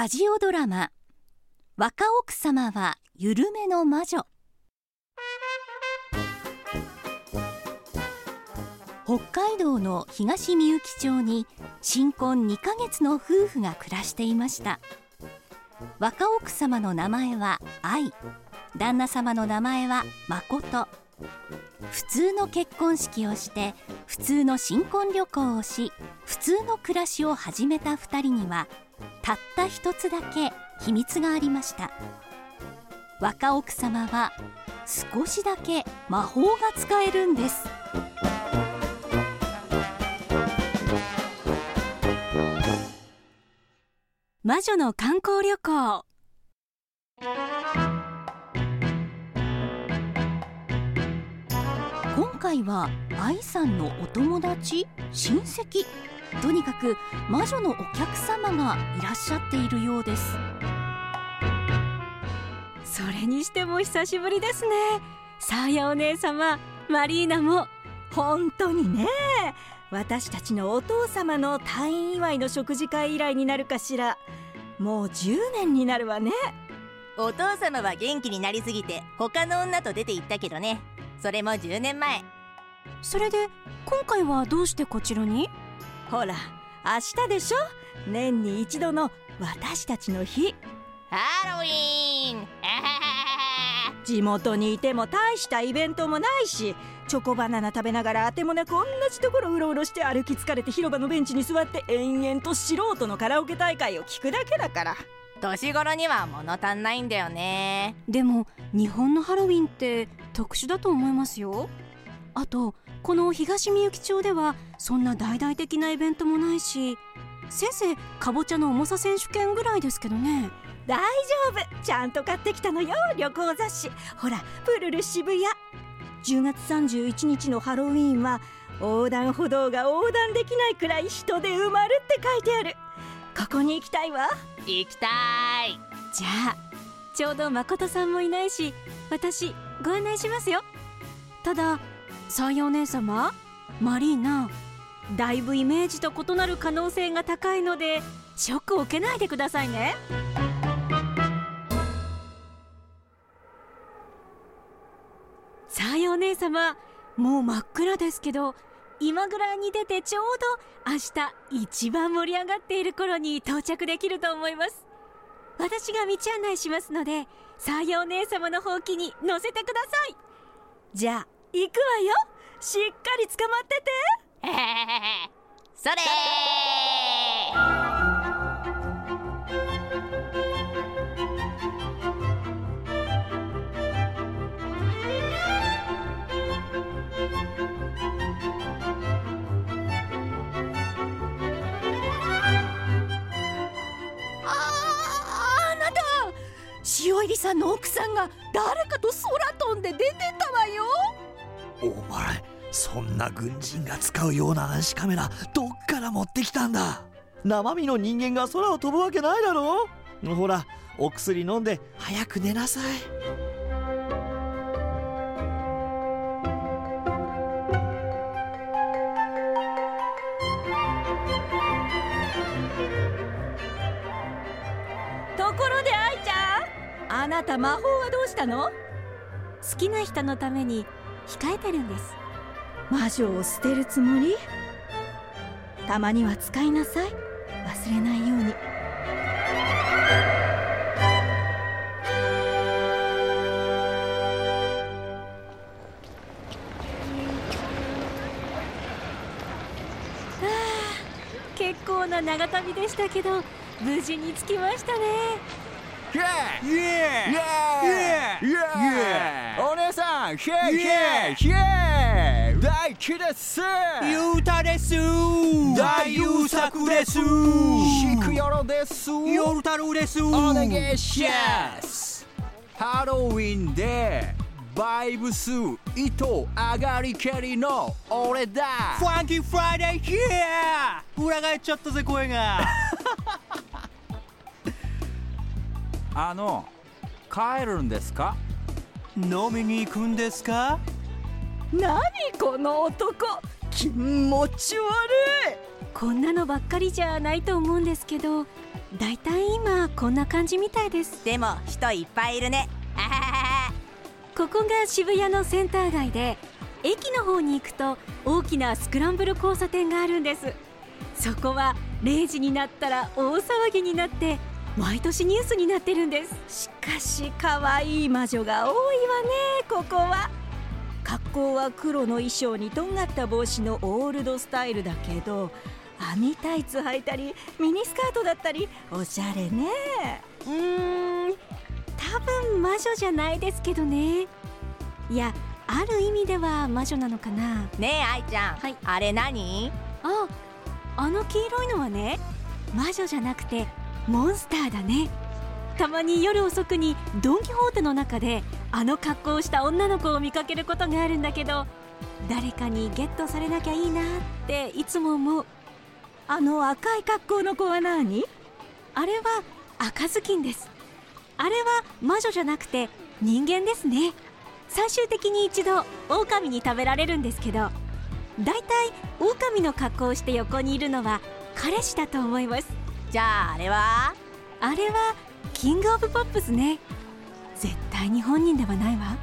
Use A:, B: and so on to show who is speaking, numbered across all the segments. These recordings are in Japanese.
A: ラジオドラマ若奥様は緩めの魔女。北海道の東みゆき町に新婚2ヶ月の夫婦が暮らしていました。若奥様の名前は愛。旦那様の名前は誠。普通の結婚式をして普通の新婚旅行をし普通の暮らしを始めた2人にはたった一つだけ秘密がありました。若奥様は少しだけ魔法が使えるんです。魔女の観光旅行。今回は愛さんのお友達親戚。とにかく魔女のお客様がいらっしゃっているようです。
B: それにしても久しぶりですね。サーヤお姉様マリーナも
C: 本当にね。私たちのお父様の退院祝いの食事会以来になるかしら。もう10年になるわね。
D: お父様は元気になりすぎて他の女と出て行ったけどね。それも10年前。
B: それで今回はどうしてこちらに？
C: ほら明日でしょ？年に一度の私たちの日。
D: ハロウィーン。
C: 地元にいても大したイベントもないしチョコバナナ食べながらあてもなく同じところうろうろして歩き疲れて広場のベンチに座って延々と素人のカラオケ大会を聞くだけだから。
D: 年頃には物足んないんだよね。
B: でも日本のハロウィンって特殊だと思いますよ。あとこの東みゆき町ではそんな大々的なイベントもないしせいぜいかぼちゃの重さ選手権ぐらいですけどね。
C: 大丈夫。ちゃんと買ってきたのよ旅行雑誌。ほらプルル渋谷。10月31日のハロウィーンは横断歩道が横断できないくらい人で埋まるって書いてある。ここに行きたいわ。
D: 行きたい。
B: じゃあちょうど誠さんもいないし私ご案内しますよ。ただサーヤお姉様？マリーナだいぶイメージと異なる可能性が高いのでショックを受けないでくださいね。サーヤお姉様もう真っ暗ですけど今ぐらいに出てちょうど明日一番盛り上がっている頃に到着できると思います。私が道案内しますのでサーヤお姉様のほうきに乗せてください。
C: じゃあ行くわよ。しっかり捕まってて。
D: それ。
A: ああなた。塩入りさんの奥さんが誰かと空飛んで出てたわよ
E: お前そんな軍人が使うような暗視カメラどっから持ってきたんだ？生身の人間が空を飛ぶわけないだろ？ほらお薬飲んで早く寝なさい。
C: ところで愛ちゃんあなた魔法はどうしたの？
B: 好きな人のために控えてるんです。
C: 魔女を捨てるつもり？たまには使いなさい。忘れないように。
B: 結構な長旅でしたけど無事に着きましたね。
F: イエーイイエーイイエーイイエーイお姉さんヒェイヒェイヒェイ大輝です。
G: ゆうたです。大優作です。
F: シクヨロです。
G: 夜太郎です。
F: お願いします。ハロウィンでバイブス糸上がりけりの俺だ。
G: ファンキーフライデーヒア裏返っちゃったぜ声が。
F: あの帰るんですか？
G: 飲みに行くんですか？
C: 何この男。気持ち悪い。
B: こんなのばっかりじゃないと思うんですけどだいたい今こんな感じみたいです。
D: でも人いっぱいいるね。
B: ここが渋谷のセンター街で駅の方に行くと大きなスクランブル交差点があるんです。そこは0時になったら大騒ぎになって毎年ニュースになってるんです。
C: しかし可愛い魔女が多いわねここは。格好は黒の衣装にとんがった帽子のオールドスタイルだけど網タイツ履いたりミニスカートだったりおしゃれね。
B: うーん。多分魔女じゃないですけどね。いやある意味では魔女なのかな。
D: ねえ愛ちゃん、
B: はい。
D: あれ何？
B: ああの黄色いのはね魔女じゃなくてモンスターだね。たまに夜遅くにドン・キホーテの中であの格好をした女の子を見かけることがあるんだけど誰かにゲットされなきゃいいなっていつも思う。
C: あの赤い格好の子は何？
B: あれは赤ずきんです。あれは魔女じゃなくて人間ですね。最終的に一度狼に食べられるんですけどだいたい狼の格好をして横にいるのは彼氏だと思います。
D: じゃああれは？
B: あれはキングオブポップスね。絶対に本人ではないわ。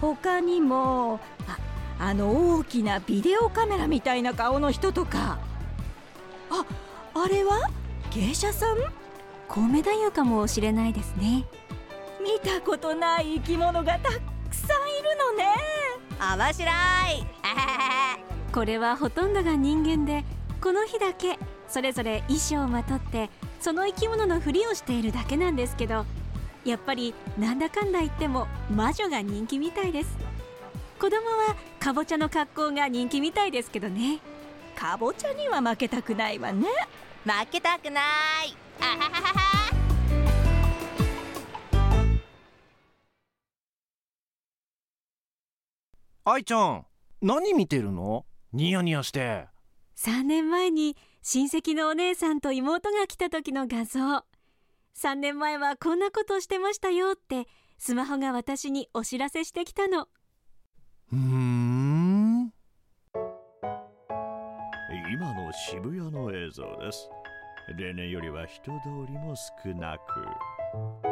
C: 他にもああの大きなビデオカメラみたいな顔の人とか。ああれは？芸者さん？
B: コウメ太夫かもしれないですね。
C: 見たことない生き物がたくさんいるのね。
D: 面白い。
B: これはほとんどが人間でこの日だけそれぞれ衣装をまとってその生き物のふりをしているだけなんですけどやっぱりなんだかんだ言っても魔女が人気みたいです。子供はかぼちゃの格好が人気みたいですけどね。
C: かぼちゃには負けたくないわね。
D: 負けたくない。あはははは
H: 愛ちゃん何見てるの？ニヤニヤして。
B: 3年前に親戚のお姉さんと妹が来た時の画像。3年前はこんなことをしてましたよってスマホが私にお知らせしてきたの。
H: うーん。
E: 今の渋谷の映像です。例年よりは人通りも少なく。